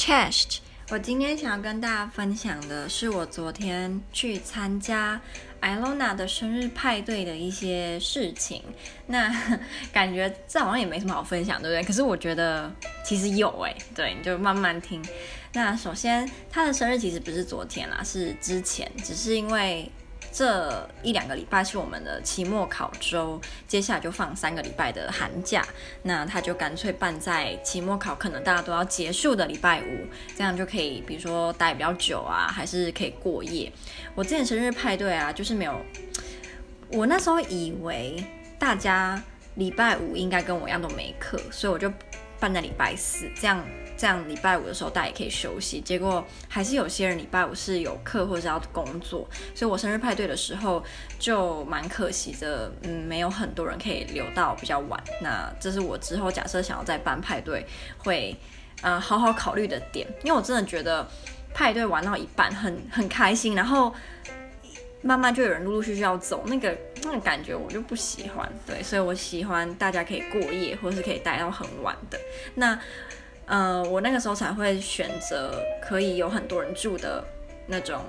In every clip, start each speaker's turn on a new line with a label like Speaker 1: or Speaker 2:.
Speaker 1: Chest，我今天想要跟大家分享的是我昨天去参加 Ilona 的生日派对的一些事情。那 感觉这好像也没什么好分享，对不对？可是我觉得其实有诶，对，你就慢慢听。那首先，他的生日其实不是昨天啦，是之前，只是因为。这一两个礼拜是我们的期末考周，接下来就放三个礼拜的寒假，那他就干脆办在期末考可能大家都要结束的礼拜五，这样就可以，比如说待比较久啊，还是可以过夜。我之前生日派对啊，就是没有，我那时候以为大家礼拜五应该跟我一样都没课，所以我就办在礼拜四，这样。这样礼拜五的时候大家也可以休息，结果还是有些人礼拜五是有课或者是要工作，所以我生日派对的时候就蛮可惜的，嗯，没有很多人可以留到比较晚。那这是我之后假设想要再办派对会，呃，好好考虑的点，因为我真的觉得派对玩到一半很很开心，然后慢慢就有人陆陆续续要走，那个那个感觉我就不喜欢，对，所以我喜欢大家可以过夜或是可以待到很晚的那。呃，我那个时候才会选择可以有很多人住的那种，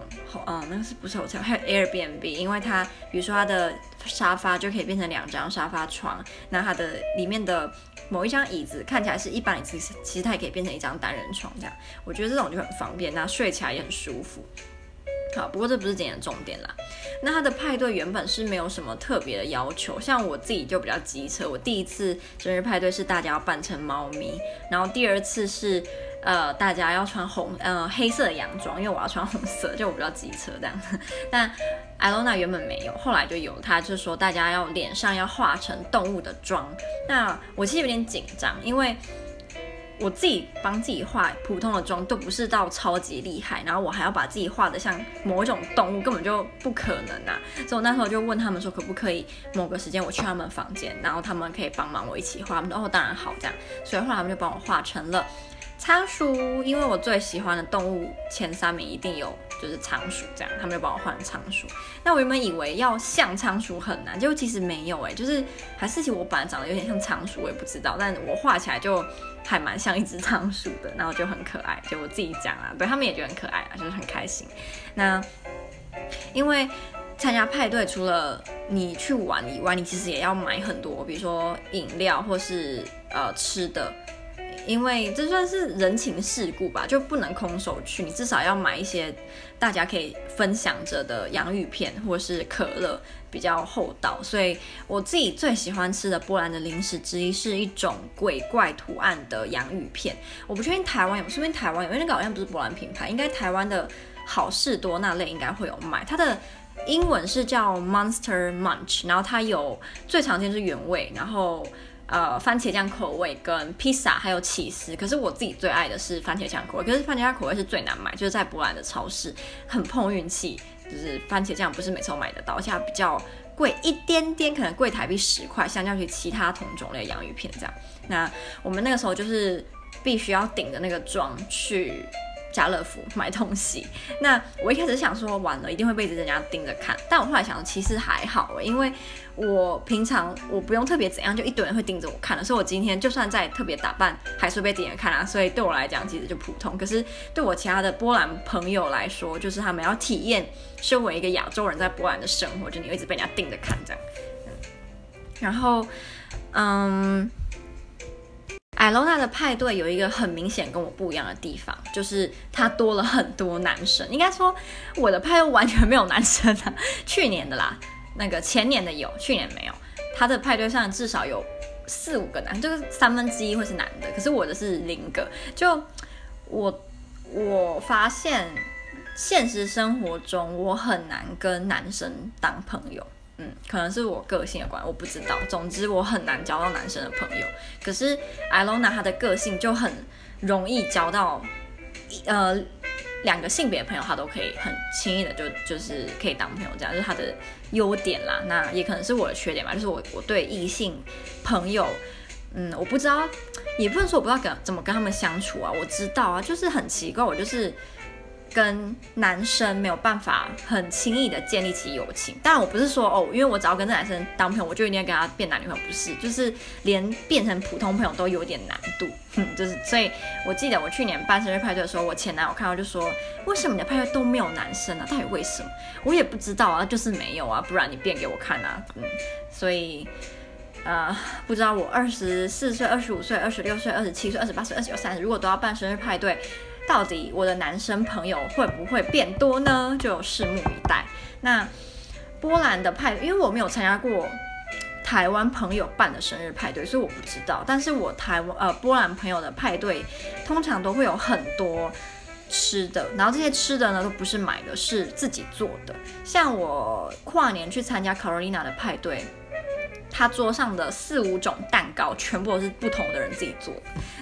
Speaker 1: 嗯，那个是不是 hotel？还有 Airbnb，因为它，比如说它的沙发就可以变成两张沙发床，那它的里面的某一张椅子看起来是一般椅子，其实它也可以变成一张单人床，这样，我觉得这种就很方便，那睡起来也很舒服。不过这不是今天的重点啦。那他的派对原本是没有什么特别的要求，像我自己就比较机车。我第一次生日派对是大家要扮成猫咪，然后第二次是呃大家要穿红呃黑色的洋装，因为我要穿红色，就我比较机车这样子。但 Ilona 原本没有，后来就有，他就说大家要脸上要画成动物的妆。那我其实有点紧张，因为。我自己帮自己画普通的妆都不是到超级厉害，然后我还要把自己画的像某一种动物，根本就不可能啊！所以我那时候就问他们说，可不可以某个时间我去他们房间，然后他们可以帮忙我一起画。他们说哦，当然好，这样。所以后来他们就帮我画成了仓鼠，因为我最喜欢的动物前三名一定有。就是仓鼠这样，他们就帮我画仓鼠。那我原本以为要像仓鼠很难，结果其实没有哎、就是还是其实我本来长得有点像仓鼠，我也不知道，但我画起来就还蛮像一只仓鼠的，然后就很可爱。就我自己讲啊，对他们也觉得很可爱啊，就是很开心。那因为参加派对，除了你去玩以外，你其实也要买很多，比如说饮料或是呃吃的。因为这算是人情世故吧，就不能空手去，你至少要买一些大家可以分享着的洋芋片或是可乐，比较厚道。所以我自己最喜欢吃的波兰的零食之一是一种鬼怪图案的洋芋片。我不确定台湾有，说不定台湾有，因为那个好像不是波兰品牌，应该台湾的好事多那类应该会有卖。它的英文是叫 Monster Munch，然后它有最常见是原味，然后。呃，番茄酱口味跟披萨还有起司，可是我自己最爱的是番茄酱口味。可是番茄酱口味是最难买，就是在波兰的超市很碰运气，就是番茄酱不是每次都买得到，而且它比较贵一点点，可能贵台币十块，相较于其他同种类洋芋片这样。那我们那个时候就是必须要顶着那个妆去。家乐福买东西，那我一开始想说完了一定会被人家盯着看，但我后来想其实还好，因为我平常我不用特别怎样，就一堆人会盯着我看的，所以我今天就算再特别打扮，还是被盯着看啊，所以对我来讲其实就普通。可是对我其他的波兰朋友来说，就是他们要体验身为一个亚洲人在波兰的生活，就你会一直被人家盯着看这样。然后，嗯。艾罗娜的派对有一个很明显跟我不一样的地方，就是她多了很多男生。应该说我的派对完全没有男生啊，去年的啦，那个前年的有，去年没有。他的派对上至少有四五个男，就是三分之一会是男的，可是我的是零个。就我我发现现实生活中我很难跟男生当朋友。嗯，可能是我个性的关系，我不知道。总之，我很难交到男生的朋友。可是 Ilona 她的个性就很容易交到，呃，两个性别的朋友，她都可以很轻易的就就是可以当朋友，这样就是她的优点啦。那也可能是我的缺点吧，就是我我对异性朋友，嗯，我不知道，也不能说我不知道跟怎么跟他们相处啊。我知道啊，就是很奇怪，我就是跟男生没有办法很轻易的建立起友情。当然，我不是说哦，因为我只要跟这男生当朋友，我就一定要跟他变男女朋友，不是，就是连变成普通朋友都有点难度。哼，就是，所以我记得我去年办生日派对的时候，我前男友看到就说，为什么你的派对都没有男生啊？到底为什么？我也不知道啊，就是没有啊，不然你变给我看啊。嗯，所以。呃，不知道我二十四岁、二十五岁、二十六岁、二十七岁、二十八岁、二十九、三十，如果都要办生日派对，到底我的男生朋友会不会变多呢？就拭目以待。那波兰的派，因为我没有参加过台湾朋友办的生日派对，所以我不知道。但是我台湾呃波兰朋友的派对，通常都会有很多吃的，然后这些吃的呢都不是买的，是自己做的。像我跨年去参加 Carolina 的派对。他桌上的四五种蛋糕全部都是不同的人自己做。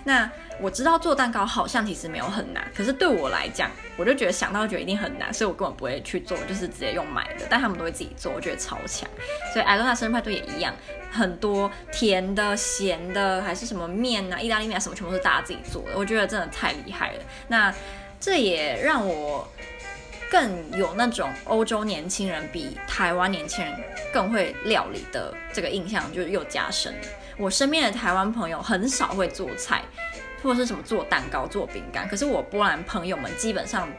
Speaker 1: 那我知道做蛋糕好像其实没有很难，可是对我来讲，我就觉得想到觉得一定很难，所以我根本不会去做，就是直接用买的。但他们都会自己做，我觉得超强。所以艾伦娜生日派对也一样，很多甜的、咸的，还是什么面啊、意大利面啊什么，全部是大家自己做的。我觉得真的太厉害了。那这也让我。更有那种欧洲年轻人比台湾年轻人更会料理的这个印象，就又加深。我身边的台湾朋友很少会做菜，或者是什么做蛋糕、做饼干，可是我波兰朋友们基本上。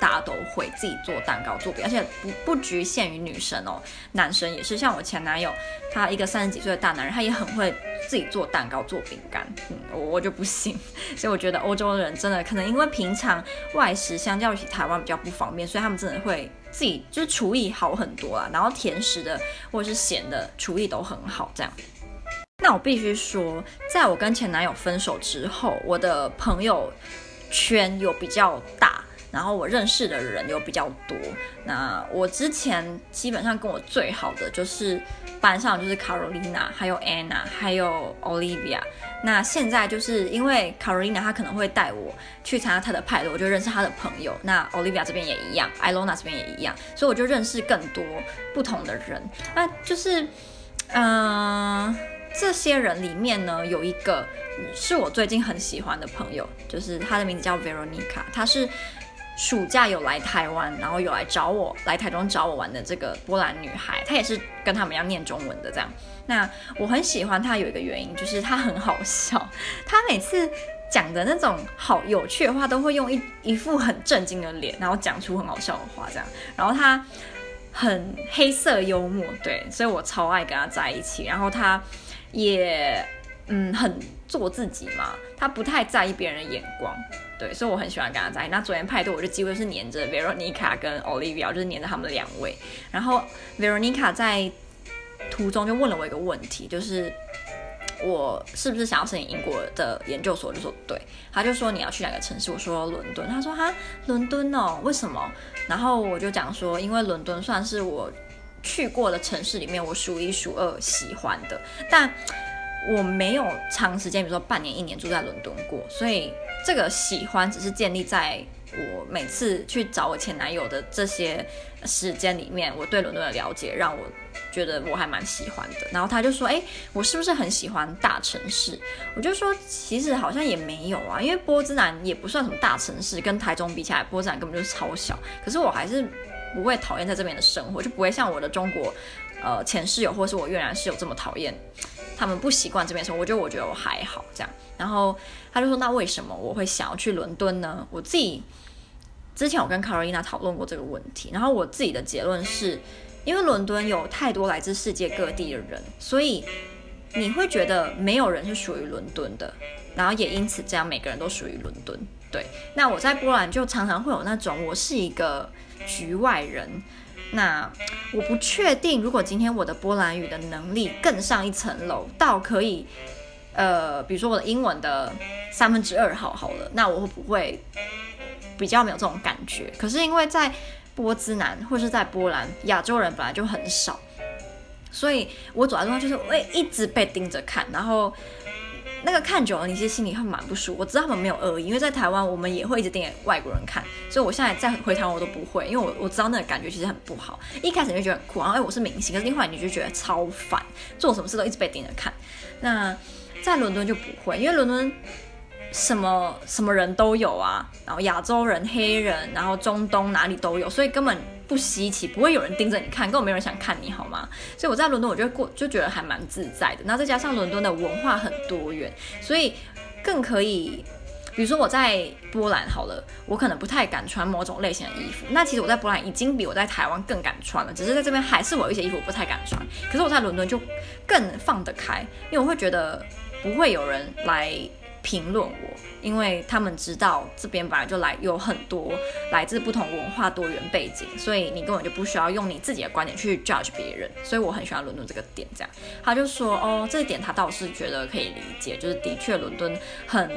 Speaker 1: 大家都会自己做蛋糕、做饼，而且不不局限于女生哦，男生也是。像我前男友，他一个三十几岁的大男人，他也很会自己做蛋糕、做饼干。嗯，我 就不行。所以我觉得欧洲的人真的可能因为平常外食相较于台湾比较不方便，所以他们真的会自己就是厨艺好很多啊。然后甜食的或者是咸的厨艺都很好，这样。那我必须说，在我跟前男友分手之后，我的朋友圈有比较大。然后我认识的人又比较多，那我之前基本上跟我最好的就是班上就是 Carolina，还有 Anna，还有 Olivia。那现在就是因为 Carolina 她可能会带我去参加她的派对，我就认识她的朋友。那 Olivia 这边也一样，Ilona 这边也一样，所以我就认识更多不同的人。那就是，嗯、这些人里面呢，有一个是我最近很喜欢的朋友，就是她的名字叫 Veronica，她是。暑假有来台湾，然后有来找我，来台中找我玩的这个波兰女孩，她也是跟他们一样念中文的这样。那我很喜欢她有一个原因，就是她很好笑，她每次讲的那种好有趣的话，都会用一一副很震惊的脸，然后讲出很好笑的话这样。然后她很黑色幽默，对，所以我超爱跟她在一起。然后她也嗯很做自己嘛，他不太在意别人的眼光。对，所以我很喜欢跟他在一起。那昨天派对，我就几乎是黏着 Veronica 跟 Olivia，就是黏着他们两位。然后 Veronica 在途中就问了我一个问题，就是我是不是想要申请英国的研究所？就说对。他就说你要去哪个城市？我说伦敦。他说哈，伦敦哦，为什么？然后我就讲说，因为伦敦算是我去过的城市里面我数一数二喜欢的，但我没有长时间，比如说半年、一年住在伦敦过，所以。这个喜欢只是建立在我每次去找我前男友的这些时间里面，我对伦敦的了解让我觉得我还蛮喜欢的。然后他就说：“哎，我是不是很喜欢大城市？”我就说：“其实好像也没有啊，因为波兹南也不算什么大城市，跟台中比起来，波兹南根本就是超小。可是我还是不会讨厌在这边的生活，就不会像我的中国呃前室友或是我越南室友这么讨厌。”他们不习惯这边生活，我觉得我觉得我还好这样。然后他就说：“那为什么我会想要去伦敦呢？”我自己之前我跟 Carolina 讨论过这个问题，然后我自己的结论是，因为伦敦有太多来自世界各地的人，所以你会觉得没有人是属于伦敦的，然后也因此这样每个人都属于伦敦。对，那我在波兰就常常会有那种我是一个局外人。那我不确定，如果今天我的波兰语的能力更上一层楼，到可以，呃，比如说我的英文的三分之二好好了，那我会不会比较没有这种感觉？可是因为在波兹南或是在波兰，亚洲人本来就很少，所以我走在路上就是会一直被盯着看，然后。那个看久了，你其实心里会蛮不舒服。我知道他们没有恶意，因为在台湾我们也会一直盯着外国人看，所以我现在再回台湾我都不会，因为我我知道那个感觉其实很不好。一开始你就觉得很酷，然后哎我是明星，可是另外你就觉得超烦，做什么事都一直被盯着看。那在伦敦就不会，因为伦敦什么什么人都有啊，然后 亚洲人、黑人，然后中东哪里都有，所以根本不稀奇，不会有人盯着你看，根本没有人想看你好吗？所以我在伦敦，我就过就觉得还蛮自在的。那再加上伦敦的文化很多元，所以更可以。比如说我在波兰好了，我可能不太敢穿某种类型的衣服。那其实我在波兰已经比我在台湾更敢穿了，只是在这边还是我有一些衣服我不太敢穿。可是我在伦敦就更放得开，因为我会觉得不会有人来评论我，因为他们知道这边本来就来有很多来自不同文化多元背景，所以你根本就不需要用你自己的观点去 judge 别人。所以我很喜欢伦敦这个点，这样他就说哦，这一点他倒是觉得可以理解，就是的确伦敦很。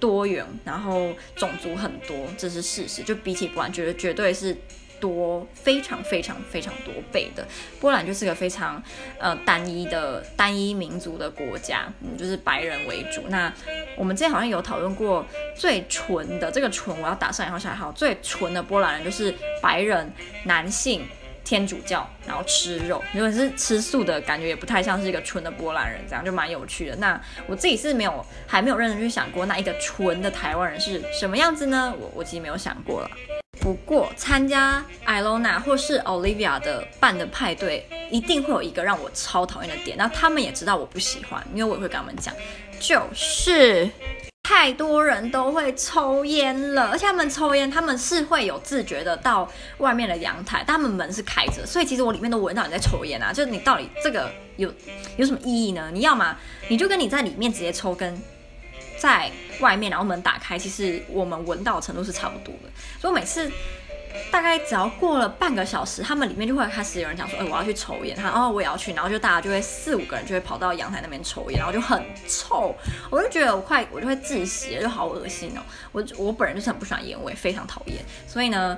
Speaker 1: 多元，然后种族很多，这是事实。就比起波兰，觉得绝对是多非常非常非常多倍的。波兰就是个非常呃单一的单一民族的国家，嗯，就是白人为主。那我们之前好像有讨论过，最纯的这个纯，我要打上引号下引号，最纯的波兰人就是白人男性。天主教，然后吃肉。如果是吃素的，感觉也不太像是一个纯的波兰人，这样就蛮有趣的。那我自己是没有，还没有认真去想过，那一个纯的台湾人是什么样子呢？我我其实没有想过了。不过参加 Ilona 或是 Olivia 的办的派对，一定会有一个让我超讨厌的点。那他们也知道我不喜欢，因为我也会跟他们讲，就是。太多人都会抽烟了，而且他们抽烟，他们是会有自觉的到外面的阳台，但他们门是开着，所以其实我里面都闻到你在抽烟啊。就是你到底这个有有什么意义呢？你要嘛，你就跟你在里面直接抽，根在外面然后门打开，其实我们闻到的程度是差不多的。所以每次。大概只要过了半个小时，他们里面就会开始有人讲说：“哎、我要去抽烟。”他哦，我也要去。然后就大家就会四五个人就会跑到阳台那边抽烟，然后就很臭。我就觉得我快我就会窒息，就好恶心哦。我我本人就是很不喜欢烟味，非常讨厌。所以呢，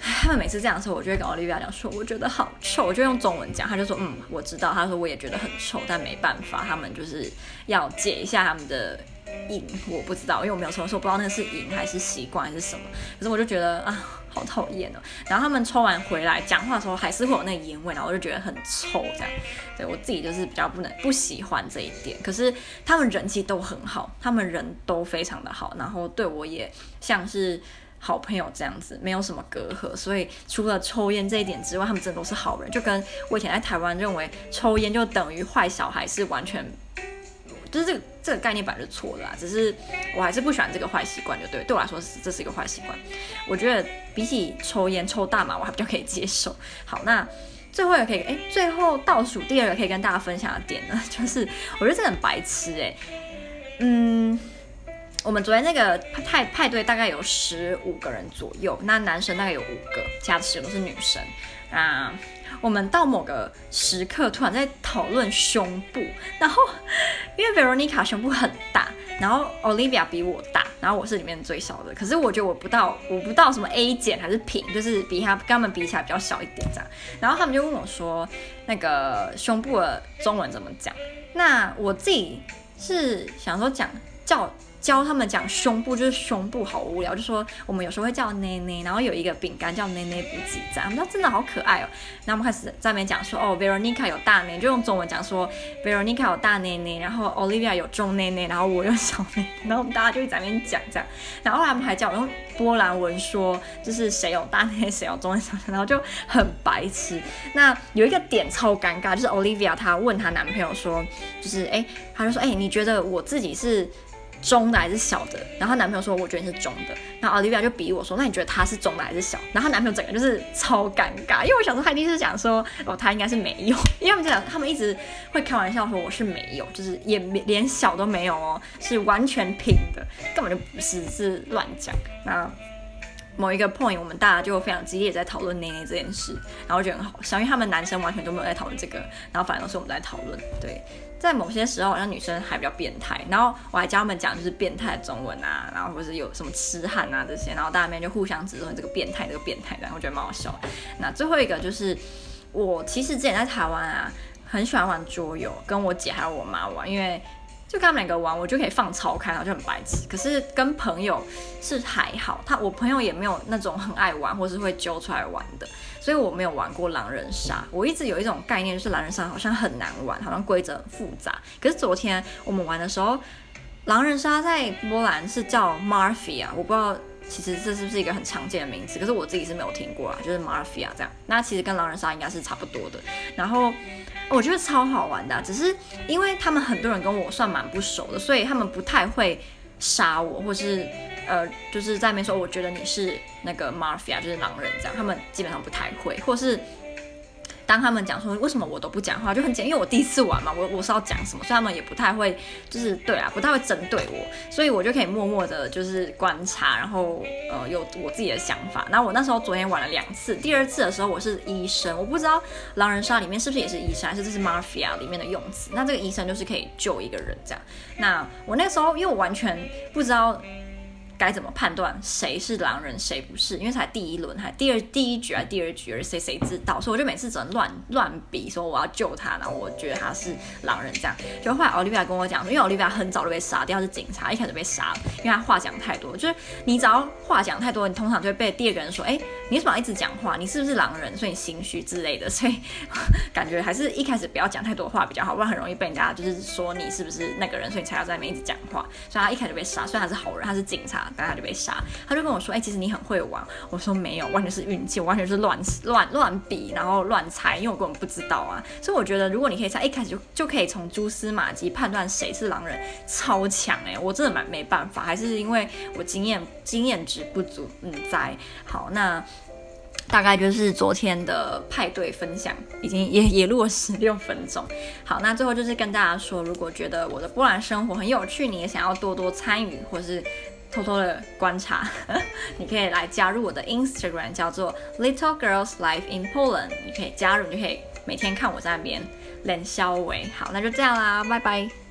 Speaker 1: 他们每次这样的时候，我就会跟奥利维亚讲说：“我觉得好臭。”我就用中文讲，他就说：“嗯，我知道。”他说：“我也觉得很臭，但没办法，他们就是要解一下他们的瘾。”我不知道，因为我没有抽，所以我不知道那个是瘾还是习惯还是什么。可是我就觉得啊。好讨厌哦！然后他们抽完回来讲话的时候，还是会有那个烟味，然后我就觉得很臭，这样。对，我自己就是比较不能不喜欢这一点。可是他们人气都很好，他们人都非常的好，然后对我也像是好朋友这样子，没有什么隔阂。所以除了抽烟这一点之外，他们真的都是好人。就跟我以前在台湾认为抽烟就等于坏小孩是完全。就是这个这个概念本来就错的啦，只是我还是不喜欢这个坏习惯，就对，对我来说是这是一个坏习惯。我觉得比起抽烟、抽大麻，我还比较可以接受。好，那最后也可以，哎，最后倒数第二个可以跟大家分享的点呢，就是我觉得这很白痴哎，嗯，我们昨天那个派派对大概有十五个人左右，那男生大概有五个，其他都是女生啊。我们到某个时刻突然在讨论胸部，然后因为 Veronica 胸部很大，然后 Olivia 比我大，然后我是里面最小的。可是我觉得我不到，我不到什么 A 减还是平，就是比他跟他们比起来比较小一点这样。然后他们就问我说，那个胸部的中文怎么讲？那我自己是想说讲叫。教他们讲胸部，就是胸部好无聊，就说我们有时候会叫内内，然后有一个饼干叫内内补给站，他们说真的好可爱哦。然后我们开始在那边讲说，哦，Veronica 有大内，就用中文讲说 Veronica 有大内内，然后 Olivia 有中内内，然后我有小内，然后我们大家就在那边讲这样。然后他们还叫我用波兰文说，就是谁有大内，谁有中内，然后就很白痴。那有一个点超尴尬，就是 Olivia 她问她男朋友说，就是哎，她就说，哎，你觉得我自己是？中的还是小的？然后她男朋友说：“我觉得你是中的。”然后 Olivia 就比我说：“那你觉得他是中的还是小？”然后她男朋友整个就是超尴尬，因为我想说他一定是想说：“哦，他应该是没有。”因为他们讲他们一直会开玩笑说我是没有，就是也连小都没有哦，是完全平的，根本就不是，是乱讲。那某一个 point，我们大家就非常激烈在讨论内内这件事，然后我觉得很好笑，因为他们男生完全都没有在讨论这个，然后反而都是我们在讨论，对。在某些时候，好像女生还比较变态，然后我还教他们讲就是变态中文啊，然后或是有什么痴汉啊这些，然后大家就互相指责这个变态，这个变态，然后我觉得蛮好笑。那最后一个就是，我其实之前在台湾啊，很喜欢玩桌游，跟我姐还有我妈玩，因为。就跟他们两个玩，我就可以放超开，然后就很白痴。可是跟朋友是还好，他我朋友也没有那种很爱玩或是会揪出来玩的，所以我没有玩过狼人杀。我一直有一种概念，就是狼人杀好像很难玩，好像规则很复杂。可是昨天我们玩的时候，狼人杀在波兰是叫 Marfia 我不知道其实这是不是一个很常见的名词，可是我自己是没有听过啊，就是 Mafia 这样。那其实跟狼人杀应该是差不多的。然后我觉得超好玩的，只是因为他们很多人跟我算蛮不熟的，所以他们不太会杀我，或是呃，就是在那边说我觉得你是那个 Mafia，就是狼人这样，他们基本上不太会，或是。当他们讲说为什么我都不讲话，就很简单，因为我第一次玩嘛，我我是要讲什么，所以他们也不太会，就是对啊，不太会针对我，所以我就可以默默的，就是观察，然后呃有我自己的想法。那我那时候昨天玩了两次，第二次的时候我是医生，我不知道狼人杀里面是不是也是医生，还是这是 Mafia 里面的用词。那这个医生就是可以救一个人这样。那我那时候因为我完全不知道。该怎么判断谁是狼人，谁不是？因为才第一轮，还第二第一局还第二局，而谁谁知道？所以我就每次只能乱乱比，说我要救他，然后我觉得他是狼人这样。就后来奥利维亚跟我讲说，因为奥利维亚很早就被杀掉，是警察，一开始被杀了，因为他话讲太多。就是你只要话讲太多，你通常就会被第二个人说，哎，你为什么一直讲话？你是不是狼人？所以你心虚之类的。所以感觉还是一开始不要讲太多话比较好，不然很容易被人家就是说你是不是那个人，所以你才要在那边一直讲话。所以他一开始被杀，虽然他是好人，他是警察。但他就被杀，他就跟我说：“哎、其实你很会玩。”我说：“没有，完全是运气，完全是乱乱乱比，然后乱猜，因为我根本不知道啊。”所以我觉得，如果你可以猜一开始就就可以从蛛丝马迹判断谁是狼人，超强哎、我真的蛮没办法，还是因为我经验经验值不足。嗯，在好，那大概就是昨天的派对分享，已经也也录了十六分钟。好，那最后就是跟大家说，如果觉得我的波兰生活很有趣，你也想要多多参与，或是。偷偷的观察，你可以来加入我的 Instagram，叫做 Little Girls Life in Poland。你可以加入，你就可以每天看我在那边练肖伟。好，那就这样啦，拜拜。